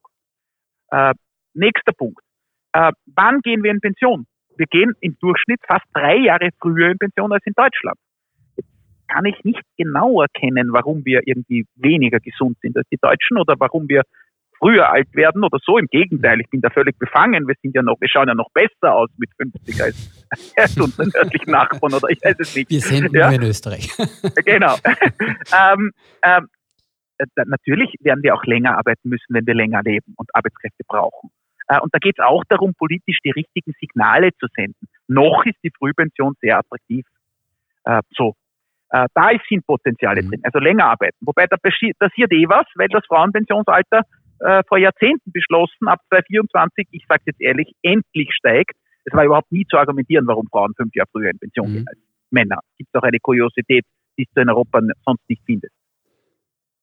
Äh, nächster Punkt. Äh, wann gehen wir in Pension? Wir gehen im Durchschnitt fast drei Jahre früher in Pension als in Deutschland. Jetzt kann ich nicht genau erkennen, warum wir irgendwie weniger gesund sind als die Deutschen oder warum wir früher alt werden oder so. Im Gegenteil, ich bin da völlig befangen. Wir sind ja noch, wir schauen ja noch besser aus mit 50 als, als unsere nördlichen Nachbarn oder ich weiß es nicht. Wir sind ja. nur in Österreich. genau. ähm, ähm, natürlich werden wir auch länger arbeiten müssen, wenn wir länger leben und Arbeitskräfte brauchen. Äh, und da geht es auch darum, politisch die richtigen Signale zu senden. Noch ist die Frühpension sehr attraktiv. Äh, so. Äh, da sind Potenziale mhm. drin, also länger arbeiten. Wobei da passiert eh was, weil das Frauenpensionsalter vor Jahrzehnten beschlossen, ab 2024, ich sage jetzt ehrlich, endlich steigt. Es war überhaupt nie zu argumentieren, warum Frauen fünf Jahre früher in Pension mhm. gehen als Männer. Es gibt auch eine Kuriosität, die du in Europa sonst nicht findest.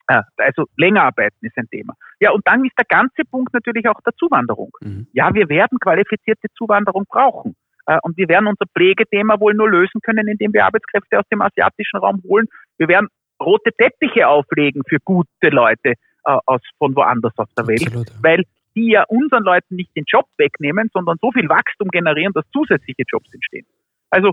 Ah, also länger arbeiten ist ein Thema. Ja, und dann ist der ganze Punkt natürlich auch der Zuwanderung. Mhm. Ja, wir werden qualifizierte Zuwanderung brauchen. Äh, und wir werden unser Pflegethema wohl nur lösen können, indem wir Arbeitskräfte aus dem asiatischen Raum holen. Wir werden rote Teppiche auflegen für gute Leute äh, aus, von woanders auf der Welt, Absolut, weil die ja unseren Leuten nicht den Job wegnehmen, sondern so viel Wachstum generieren, dass zusätzliche Jobs entstehen. Also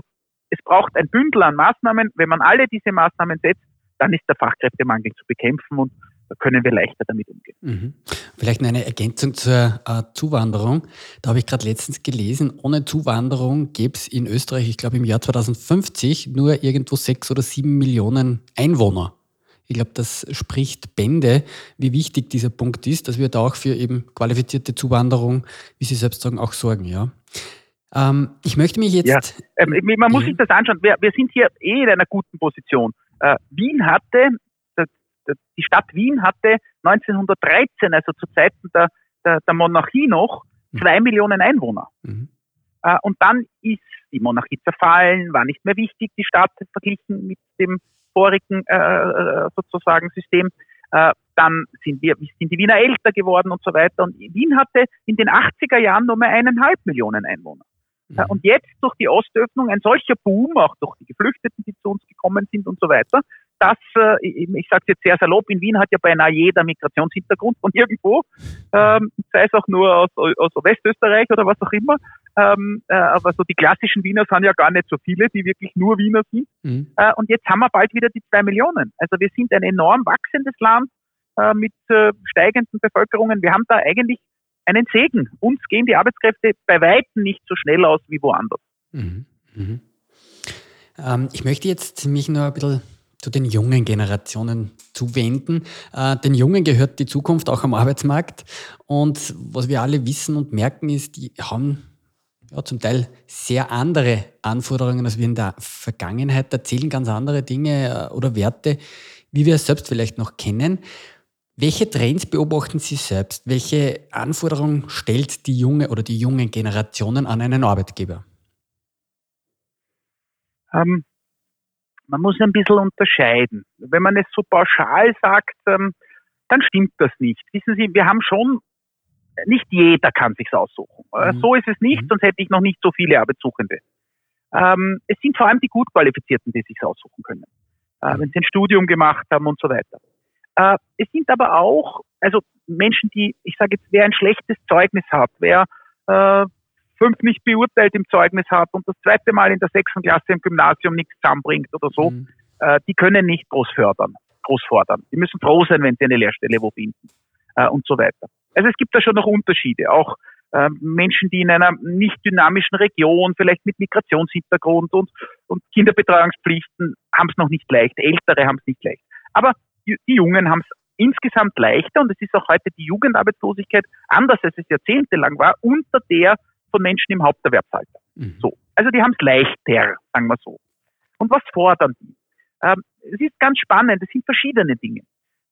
es braucht ein Bündel an Maßnahmen. Wenn man alle diese Maßnahmen setzt, dann ist der Fachkräftemangel zu bekämpfen und da können wir leichter damit umgehen. Mhm. Vielleicht eine Ergänzung zur äh, Zuwanderung. Da habe ich gerade letztens gelesen, ohne Zuwanderung gäbe es in Österreich, ich glaube im Jahr 2050, nur irgendwo sechs oder sieben Millionen Einwohner. Ich glaube, das spricht Bände, wie wichtig dieser Punkt ist, dass wir da auch für eben qualifizierte Zuwanderung, wie Sie selbst sagen, auch sorgen. Ja. Ähm, ich möchte mich jetzt. Ja, ähm, man muss sich das anschauen. Wir, wir sind hier eh in einer guten Position. Äh, Wien hatte, die Stadt Wien hatte 1913, also zu Zeiten der, der, der Monarchie noch, mhm. zwei Millionen Einwohner. Mhm. Äh, und dann ist die Monarchie zerfallen, war nicht mehr wichtig, die Stadt verglichen mit dem vorigen äh, äh sozusagen System. Äh, dann sind, wir, sind die Wiener älter geworden und so weiter. Und Wien hatte in den 80er Jahren nur mehr eineinhalb Millionen Einwohner. Mhm. Und jetzt durch die Ostöffnung ein solcher Boom, auch durch die Geflüchteten, die zu uns gekommen sind und so weiter, dass, äh, ich sage jetzt sehr salopp, in Wien hat ja beinahe jeder Migrationshintergrund von irgendwo, ähm, sei es auch nur aus, aus Westösterreich oder was auch immer. Ähm, äh, aber so die klassischen Wiener sind ja gar nicht so viele, die wirklich nur Wiener sind. Mhm. Äh, und jetzt haben wir bald wieder die zwei Millionen. Also wir sind ein enorm wachsendes Land äh, mit äh, steigenden Bevölkerungen. Wir haben da eigentlich einen Segen. Uns gehen die Arbeitskräfte bei Weitem nicht so schnell aus wie woanders. Mhm. Mhm. Ähm, ich möchte jetzt mich nur ein bisschen zu den jungen Generationen zuwenden. Äh, den Jungen gehört die Zukunft auch am Arbeitsmarkt. Und was wir alle wissen und merken ist, die haben ja, zum Teil sehr andere Anforderungen als wir in der Vergangenheit. Da zählen ganz andere Dinge äh, oder Werte, wie wir es selbst vielleicht noch kennen. Welche Trends beobachten Sie selbst? Welche Anforderungen stellt die junge oder die jungen Generationen an einen Arbeitgeber? Ähm, man muss ein bisschen unterscheiden. Wenn man es so pauschal sagt, ähm, dann stimmt das nicht. Wissen Sie, wir haben schon, nicht jeder kann sich aussuchen. Äh, mhm. So ist es nicht, mhm. sonst hätte ich noch nicht so viele Arbeitssuchende. Ähm, es sind vor allem die gut qualifizierten, die sich aussuchen können. äh, wenn sie ein Studium gemacht haben und so weiter. Äh, es sind aber auch, also Menschen, die, ich sage jetzt, wer ein schlechtes Zeugnis hat, wer äh, fünf nicht beurteilt im Zeugnis hat und das zweite Mal in der sechsten Klasse im Gymnasium nichts zusammenbringt oder so, mhm. äh, die können nicht groß fördern, groß fordern. Die müssen froh sein, wenn sie eine Lehrstelle wo finden äh, und so weiter. Also es gibt da schon noch Unterschiede. Auch äh, Menschen, die in einer nicht dynamischen Region, vielleicht mit Migrationshintergrund und, und Kinderbetreuungspflichten, haben es noch nicht leicht. Ältere haben es nicht leicht. Aber die, die Jungen haben es insgesamt leichter und es ist auch heute die Jugendarbeitslosigkeit, anders als es jahrzehntelang war, unter der von Menschen im Haupterwerbsalter. Mhm. So. Also die haben es leichter, sagen wir so. Und was fordern die? Ähm, es ist ganz spannend, es sind verschiedene Dinge.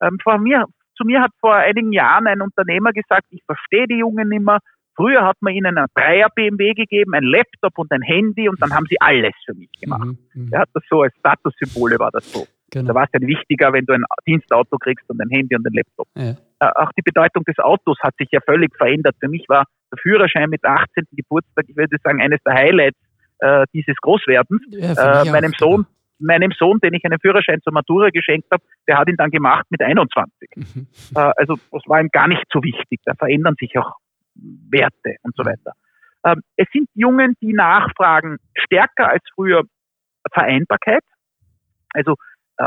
Ähm, mir, zu mir hat vor einigen Jahren ein Unternehmer gesagt, ich verstehe die Jungen nicht mehr. Früher hat man ihnen ein Dreier BMW gegeben, ein Laptop und ein Handy und dann haben sie alles für mich gemacht. Mhm, mhm. er hat das so als Statussymbole war das so. Genau. Da war es dann wichtiger, wenn du ein Dienstauto kriegst und ein Handy und ein Laptop. Ja. Äh, auch die Bedeutung des Autos hat sich ja völlig verändert. Für mich war der Führerschein mit 18. Geburtstag, ich würde sagen, eines der Highlights äh, dieses Großwerdens. Ja, äh, meinem Sohn, meinem Sohn, den ich einen Führerschein zur Matura geschenkt habe, der hat ihn dann gemacht mit 21. Mhm. Äh, also das war ihm gar nicht so wichtig. Da verändern sich auch Werte und so weiter. Ähm, es sind Jungen, die nachfragen, stärker als früher Vereinbarkeit. Also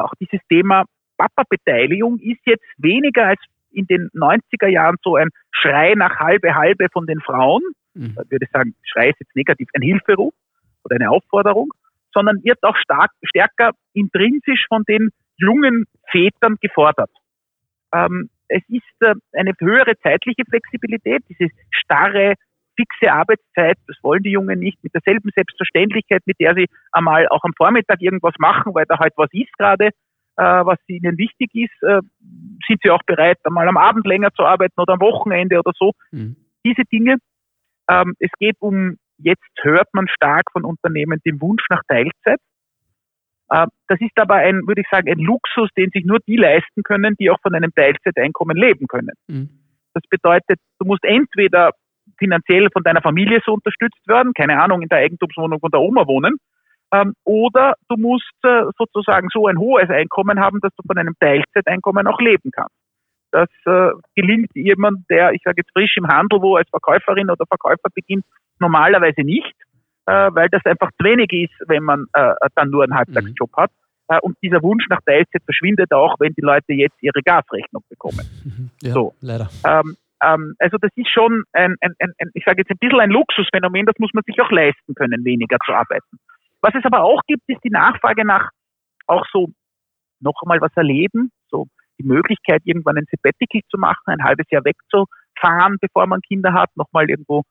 auch dieses Thema Papa-Beteiligung ist jetzt weniger als in den 90er Jahren so ein Schrei nach halbe halbe von den Frauen. Mhm. Ich würde sagen, Schrei ist jetzt negativ, ein Hilferuf oder eine Aufforderung, sondern wird auch stark, stärker intrinsisch von den jungen Vätern gefordert. Ähm, es ist äh, eine höhere zeitliche Flexibilität, diese starre, fixe Arbeitszeit, das wollen die Jungen nicht, mit derselben Selbstverständlichkeit, mit der sie einmal auch am Vormittag irgendwas machen, weil da halt was ist gerade, äh, was ihnen wichtig ist, äh, sind sie auch bereit, einmal am Abend länger zu arbeiten oder am Wochenende oder so. Mhm. Diese Dinge. Ähm, es geht um, jetzt hört man stark von Unternehmen den Wunsch nach Teilzeit. Äh, das ist aber ein, würde ich sagen, ein Luxus, den sich nur die leisten können, die auch von einem Teilzeiteinkommen leben können. Mhm. Das bedeutet, du musst entweder finanziell von deiner Familie so unterstützt werden, keine Ahnung, in der Eigentumswohnung von der Oma wohnen, ähm, oder du musst äh, sozusagen so ein hohes Einkommen haben, dass du von einem Teilzeiteinkommen auch leben kannst. Das äh, gelingt jemand, der, ich sage jetzt frisch im Handel, wo als Verkäuferin oder Verkäufer beginnt, normalerweise nicht, äh, weil das einfach zu wenig ist, wenn man äh, dann nur einen Halbtagsjob mhm. hat. Äh, und dieser Wunsch nach Teilzeit verschwindet auch, wenn die Leute jetzt ihre Gasrechnung bekommen. Ja, so. leider. Ähm, ähm, also das ist schon ein, ein, ein, ich sage jetzt ein bisschen ein Luxusphänomen, das muss man sich auch leisten können, weniger zu arbeiten. Was es aber auch gibt, ist die Nachfrage nach auch so noch einmal was erleben, so die Möglichkeit, irgendwann ein Sabbatical zu machen, ein halbes Jahr wegzufahren, bevor man Kinder hat, nochmal irgendwo,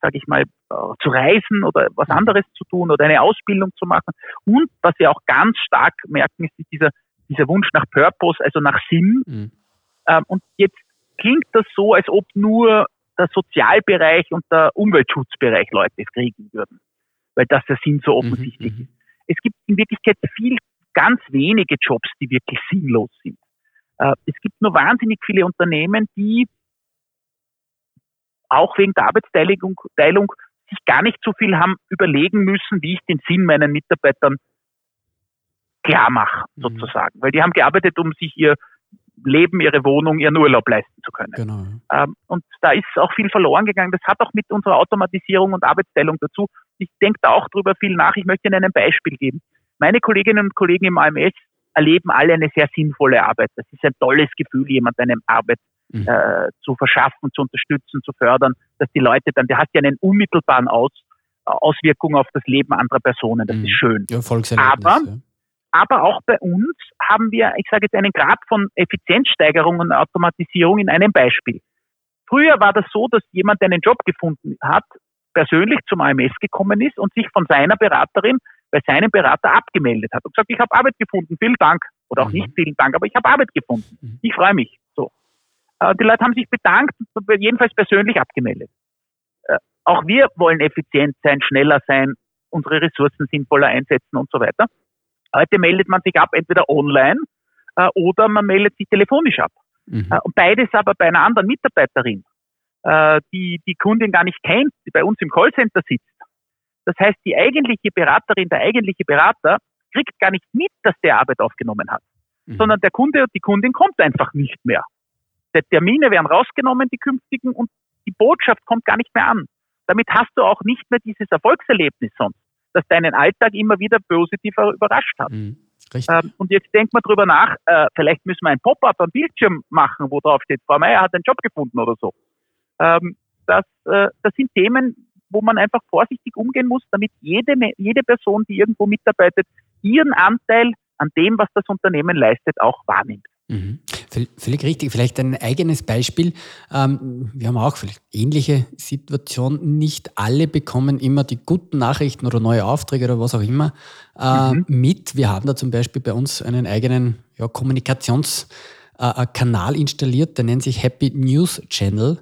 sage ich mal, äh, zu reisen oder was anderes zu tun oder eine Ausbildung zu machen. Und was wir auch ganz stark merken, ist dieser, dieser Wunsch nach Purpose, also nach Sinn. Mhm. Ähm, und jetzt klingt das so, als ob nur der Sozialbereich und der Umweltschutzbereich Leute es kriegen würden weil das der Sinn so mhm, offensichtlich mhm, ist. Es gibt in Wirklichkeit viel, ganz wenige Jobs, die wirklich sinnlos sind. Äh, es gibt nur wahnsinnig viele Unternehmen, die auch wegen der Arbeitsteilung Teilung, sich gar nicht so viel haben überlegen müssen, wie ich den Sinn meinen Mitarbeitern klar mache, mhm. sozusagen. Weil die haben gearbeitet, um sich ihr Leben, ihre Wohnung, ihren Urlaub leisten zu können. Genau. Ähm, und da ist auch viel verloren gegangen. Das hat auch mit unserer Automatisierung und Arbeitsteilung dazu. Ich denke da auch drüber viel nach. Ich möchte Ihnen ein Beispiel geben. Meine Kolleginnen und Kollegen im AMS erleben alle eine sehr sinnvolle Arbeit. Das ist ein tolles Gefühl, jemand eine Arbeit mhm. äh, zu verschaffen, zu unterstützen, zu fördern, dass die Leute dann, der hat ja einen unmittelbaren Aus, Auswirkung auf das Leben anderer Personen. Das mhm. ist schön. Ja, Aber ja aber auch bei uns haben wir, ich sage jetzt, einen Grad von Effizienzsteigerung und Automatisierung in einem Beispiel. Früher war das so, dass jemand, der einen Job gefunden hat, persönlich zum AMS gekommen ist und sich von seiner Beraterin bei seinem Berater abgemeldet hat und gesagt, ich habe Arbeit gefunden, vielen Dank. Oder auch mhm. nicht vielen Dank, aber ich habe Arbeit gefunden. Mhm. Ich freue mich. So. Äh, die Leute haben sich bedankt, jedenfalls persönlich abgemeldet. Äh, auch wir wollen effizient sein, schneller sein, unsere Ressourcen sinnvoller einsetzen und so weiter. Heute meldet man sich ab, entweder online äh, oder man meldet sich telefonisch ab. Mhm. Äh, und beides aber bei einer anderen Mitarbeiterin, äh, die die Kundin gar nicht kennt, die bei uns im Callcenter sitzt. Das heißt, die eigentliche Beraterin, der eigentliche Berater kriegt gar nicht mit, dass der Arbeit aufgenommen hat, Mhm. sondern der Kunde und die Kundin kommt einfach nicht mehr. Die Termine werden rausgenommen, die künftigen, und die Botschaft kommt gar nicht mehr an. Damit hast du auch nicht mehr dieses Erfolgserlebnis sonst, das deinen Alltag immer wieder positiv überrascht hat. Mhm. Ähm, und jetzt denkt man drüber nach, äh, vielleicht müssen wir ein Pop-up am Bildschirm machen, wo drauf steht, Frau Meier hat einen Job gefunden oder so. Ähm, das, äh, das sind Themen, wo man einfach vorsichtig umgehen muss, damit jede, jede Person, die irgendwo mitarbeitet, ihren Anteil an dem, was das Unternehmen leistet, auch wahrnimmt. Mhm. Völ- Völlig richtig. Vielleicht ein eigenes Beispiel. Ähm, wir haben auch vielleicht ähnliche Situation. Nicht alle bekommen immer die guten Nachrichten oder neue Aufträge oder was auch immer äh, Mhm. mit. Wir haben da zum Beispiel bei uns einen eigenen ja, Kommunikationskanal installiert, der nennt sich Happy News Channel.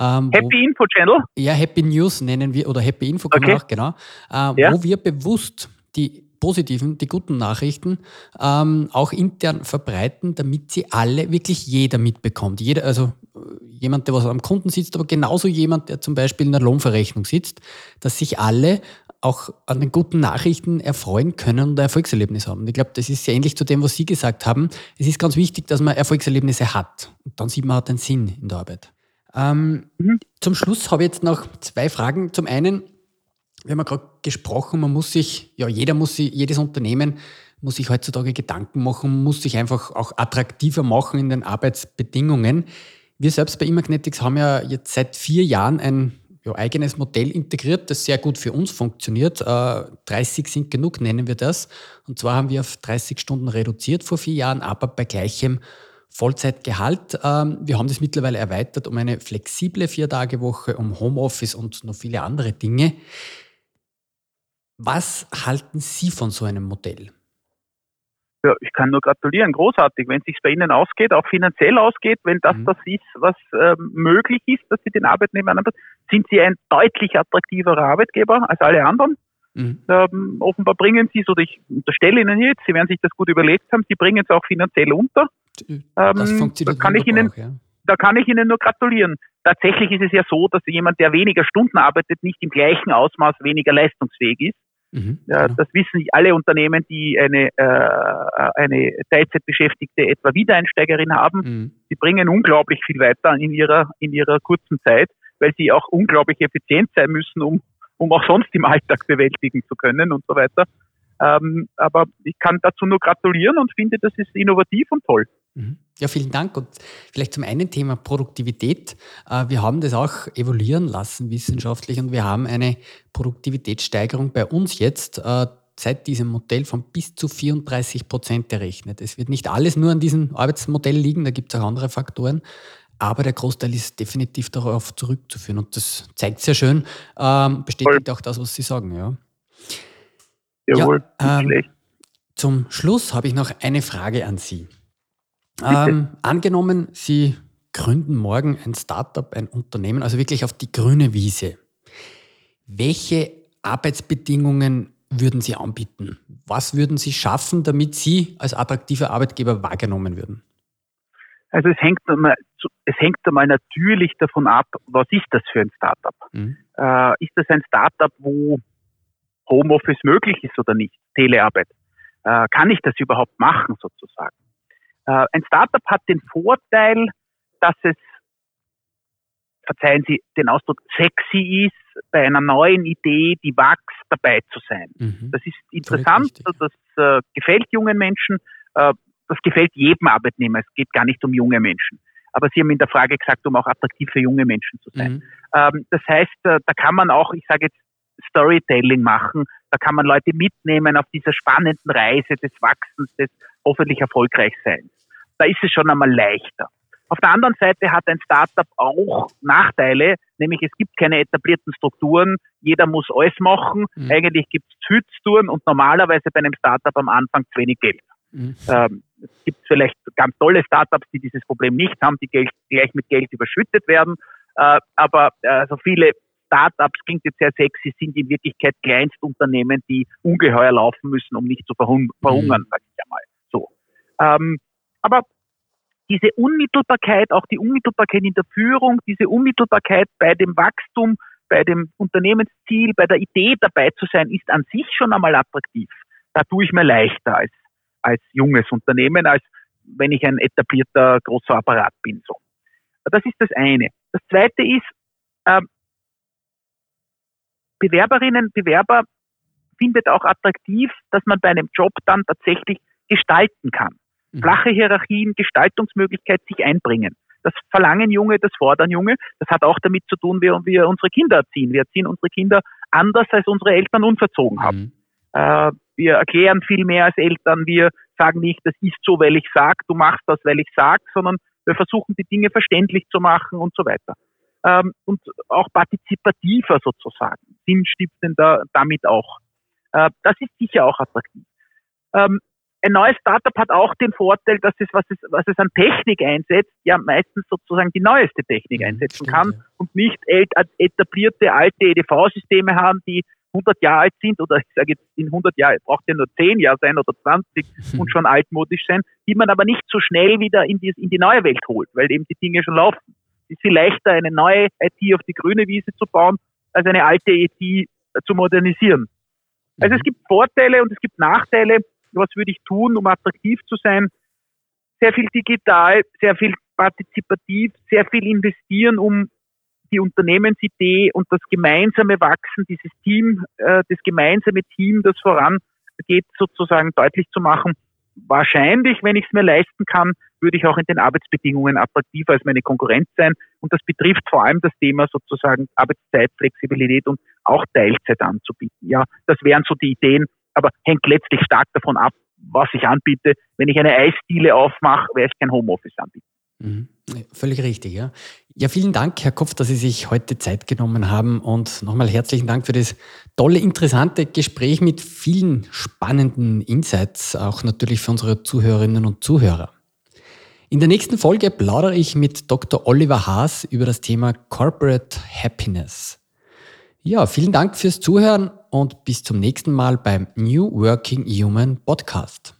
ähm, wo- Happy Info Channel, ja, Happy News nennen wir, oder Happy Info Okay. auch, genau, äh, Ja. wo wir bewusst die positiven, die guten Nachrichten ähm, auch intern verbreiten, damit sie alle, wirklich jeder mitbekommt. Jeder, also äh, jemand, der was am Kunden sitzt, aber genauso jemand, der zum Beispiel in der Lohnverrechnung sitzt, dass sich alle auch an den guten Nachrichten erfreuen können und ein Erfolgserlebnis haben. Und ich glaube, das ist sehr ähnlich zu dem, was Sie gesagt haben. Es ist ganz wichtig, dass man Erfolgserlebnisse hat. Und dann sieht man auch den Sinn in der Arbeit. Ähm, Mhm. Zum Schluss habe ich jetzt noch zwei Fragen. Zum einen, wir haben ja gerade gesprochen, man muss sich, ja, jeder muss sich, jedes Unternehmen muss sich heutzutage Gedanken machen, muss sich einfach auch attraktiver machen in den Arbeitsbedingungen. Wir selbst bei Imagnetics haben ja jetzt seit vier Jahren ein ja, eigenes Modell integriert, das sehr gut für uns funktioniert. Äh, 30 sind genug, nennen wir das. Und zwar haben wir auf 30 Stunden reduziert vor vier Jahren, aber bei gleichem Vollzeitgehalt. Ähm, wir haben das mittlerweile erweitert um eine flexible Vier-Tage-Woche, um Homeoffice und noch viele andere Dinge. Was halten Sie von so einem Modell? Ja, ich kann nur gratulieren, großartig, wenn es sich bei Ihnen ausgeht, auch finanziell ausgeht, wenn das Mhm. das ist, was ähm, möglich ist, dass Sie den Arbeitnehmern anbieten, sind Sie ein deutlich attraktiverer Arbeitgeber als alle anderen. Mhm. Ähm, offenbar bringen Sie es, oder ich unterstelle Ihnen jetzt, Sie werden sich das gut überlegt haben, Sie bringen es auch finanziell unter. Das Ähm, funktioniert da kann ich Ihnen auch, ja. da kann ich Ihnen nur gratulieren. Tatsächlich ist es ja so, dass jemand, der weniger Stunden arbeitet, nicht im gleichen Ausmaß weniger leistungsfähig ist. Mhm, Ja, genau. Das wissen alle Unternehmen, die eine, äh, eine Teilzeitbeschäftigte etwa Wiedereinsteigerin haben. Mhm. Sie bringen unglaublich viel weiter in ihrer, in ihrer kurzen Zeit, weil sie auch unglaublich effizient sein müssen, um, um auch sonst im Alltag bewältigen zu können und so weiter. Ähm, aber ich kann dazu nur gratulieren und finde, das ist innovativ und toll. Mhm. Ja, vielen Dank. Und vielleicht zum einen Thema Produktivität. Äh, Wir haben das auch evaluieren lassen wissenschaftlich und wir haben eine Produktivitätssteigerung bei uns jetzt äh, seit diesem Modell von bis zu 34 Prozent errechnet. Es wird nicht alles nur an diesem Arbeitsmodell liegen, da gibt es auch andere Faktoren. Aber der Großteil ist definitiv darauf zurückzuführen. Und das zeigt sehr schön, ähm, bestätigt auch das, was Sie sagen. Ja. Jawohl, Ja, ähm. Zum Schluss habe ich noch eine Frage an Sie. Ähm, angenommen, Sie gründen morgen ein Startup, ein Unternehmen, also wirklich auf die grüne Wiese. Welche Arbeitsbedingungen würden Sie anbieten? Was würden Sie schaffen, damit Sie als attraktiver Arbeitgeber wahrgenommen würden? Also es hängt einmal, es hängt einmal natürlich davon ab, was ist das für ein Startup? Mhm. Äh, ist das ein Startup, wo Homeoffice möglich ist oder nicht? Telearbeit. Äh, kann ich das überhaupt machen sozusagen? Äh, ein Startup hat den Vorteil, dass es, verzeihen Sie den Ausdruck, sexy ist, bei einer neuen Idee, die wächst, dabei zu sein. Mhm. Das ist interessant, das äh, gefällt jungen Menschen, äh, das gefällt jedem Arbeitnehmer. Es geht gar nicht um junge Menschen. Aber Sie haben in der Frage gesagt, um auch attraktiv für junge Menschen zu sein. Mhm. Ähm, das heißt, äh, da kann man auch, ich sage jetzt, Storytelling machen. Da kann man Leute mitnehmen auf dieser spannenden Reise des Wachsens, des hoffentlich Erfolgreichseins. Da ist es schon einmal leichter. Auf der anderen Seite hat ein Startup auch Nachteile, nämlich es gibt keine etablierten Strukturen, jeder muss alles machen, Mhm. eigentlich gibt es Zütztouren und normalerweise bei einem Startup am Anfang zu wenig Geld. Mhm. Ähm, es gibt vielleicht ganz tolle Startups, die dieses Problem nicht haben, die Geld, gleich mit Geld überschüttet werden. Äh, aber äh, so viele Startups, klingt jetzt sehr sexy, sind in Wirklichkeit Kleinstunternehmen, die ungeheuer laufen müssen, um nicht zu verhung verhungern, Mhm. sag ich einmal. So. Ähm, aber diese Unmittelbarkeit, auch die Unmittelbarkeit in der Führung, diese Unmittelbarkeit bei dem Wachstum, bei dem Unternehmensziel, bei der Idee dabei zu sein, ist an sich schon einmal attraktiv. da tue ich mir leichter als, als junges Unternehmen, als wenn ich ein etablierter großer Apparat bin. So. Das ist das eine. Das zweite ist, äh, Bewerberinnen, Bewerber findet auch attraktiv, dass man bei einem Job dann tatsächlich gestalten kann. Mhm. Flache Hierarchien, Gestaltungsmöglichkeit, sich einbringen. Das verlangen Junge, das fordern Junge. Das hat auch damit zu tun, wie wir unsere Kinder erziehen. Wir erziehen unsere Kinder anders, als unsere Eltern uns erzogen haben. Mhm. Äh, wir erklären viel mehr als Eltern. Wir sagen nicht, das ist so, weil ich sag, du machst das, weil ich sag, sondern wir versuchen die Dinge verständlich zu machen und so weiter. Ähm, und auch partizipativer sozusagen, sinnstiftender damit auch. Äh, das ist sicher auch attraktiv. Ähm, ein neues Startup hat auch den Vorteil, dass es, was es, was es an Technik einsetzt, ja meistens sozusagen die neueste Technik mhm, einsetzen Stimmt, kann ja. und nicht etablierte alte EDV-Systeme haben, die 100 Jahre alt sind oder ich sage jetzt in 100 Jahren, braucht ja nur 10 Jahre sein oder 20 mhm. und schon altmodisch sein, die man aber nicht so schnell wieder in die, in die neue Welt holt, weil eben die Dinge schon laufen. Es ist viel leichter, eine neue IT auf die grüne Wiese zu bauen, als eine alte IT zu modernisieren. Also es mhm. gibt Vorteile und es gibt Nachteile. Was würde ich tun, um attraktiv zu sein? Sehr viel digital, sehr viel partizipativ, sehr viel investieren, um die Unternehmensidee und das gemeinsame Wachsen, dieses Team, äh, das gemeinsame Team, das vorangeht, sozusagen deutlich zu machen. Wahrscheinlich, wenn ich es mir leisten kann, würde ich auch in den Arbeitsbedingungen attraktiver als meine Konkurrenz sein. Und das betrifft vor allem das Thema sozusagen Arbeitszeit, Flexibilität und auch Teilzeit anzubieten. Ja, das wären so die Ideen, aber hängt letztlich stark davon ab, was ich anbiete. Wenn ich eine Eisdiele aufmache, werde ich kein Homeoffice anbieten. Mhm. Völlig richtig, ja. Ja, vielen Dank, Herr Kopf, dass Sie sich heute Zeit genommen haben und nochmal herzlichen Dank für das tolle, interessante Gespräch mit vielen spannenden Insights, auch natürlich für unsere Zuhörerinnen und Zuhörer. In der nächsten Folge plaudere ich mit Dr. Oliver Haas über das Thema Corporate Happiness. Ja, vielen Dank fürs Zuhören und bis zum nächsten Mal beim New Working Human Podcast.